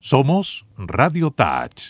Somos Radio Touch.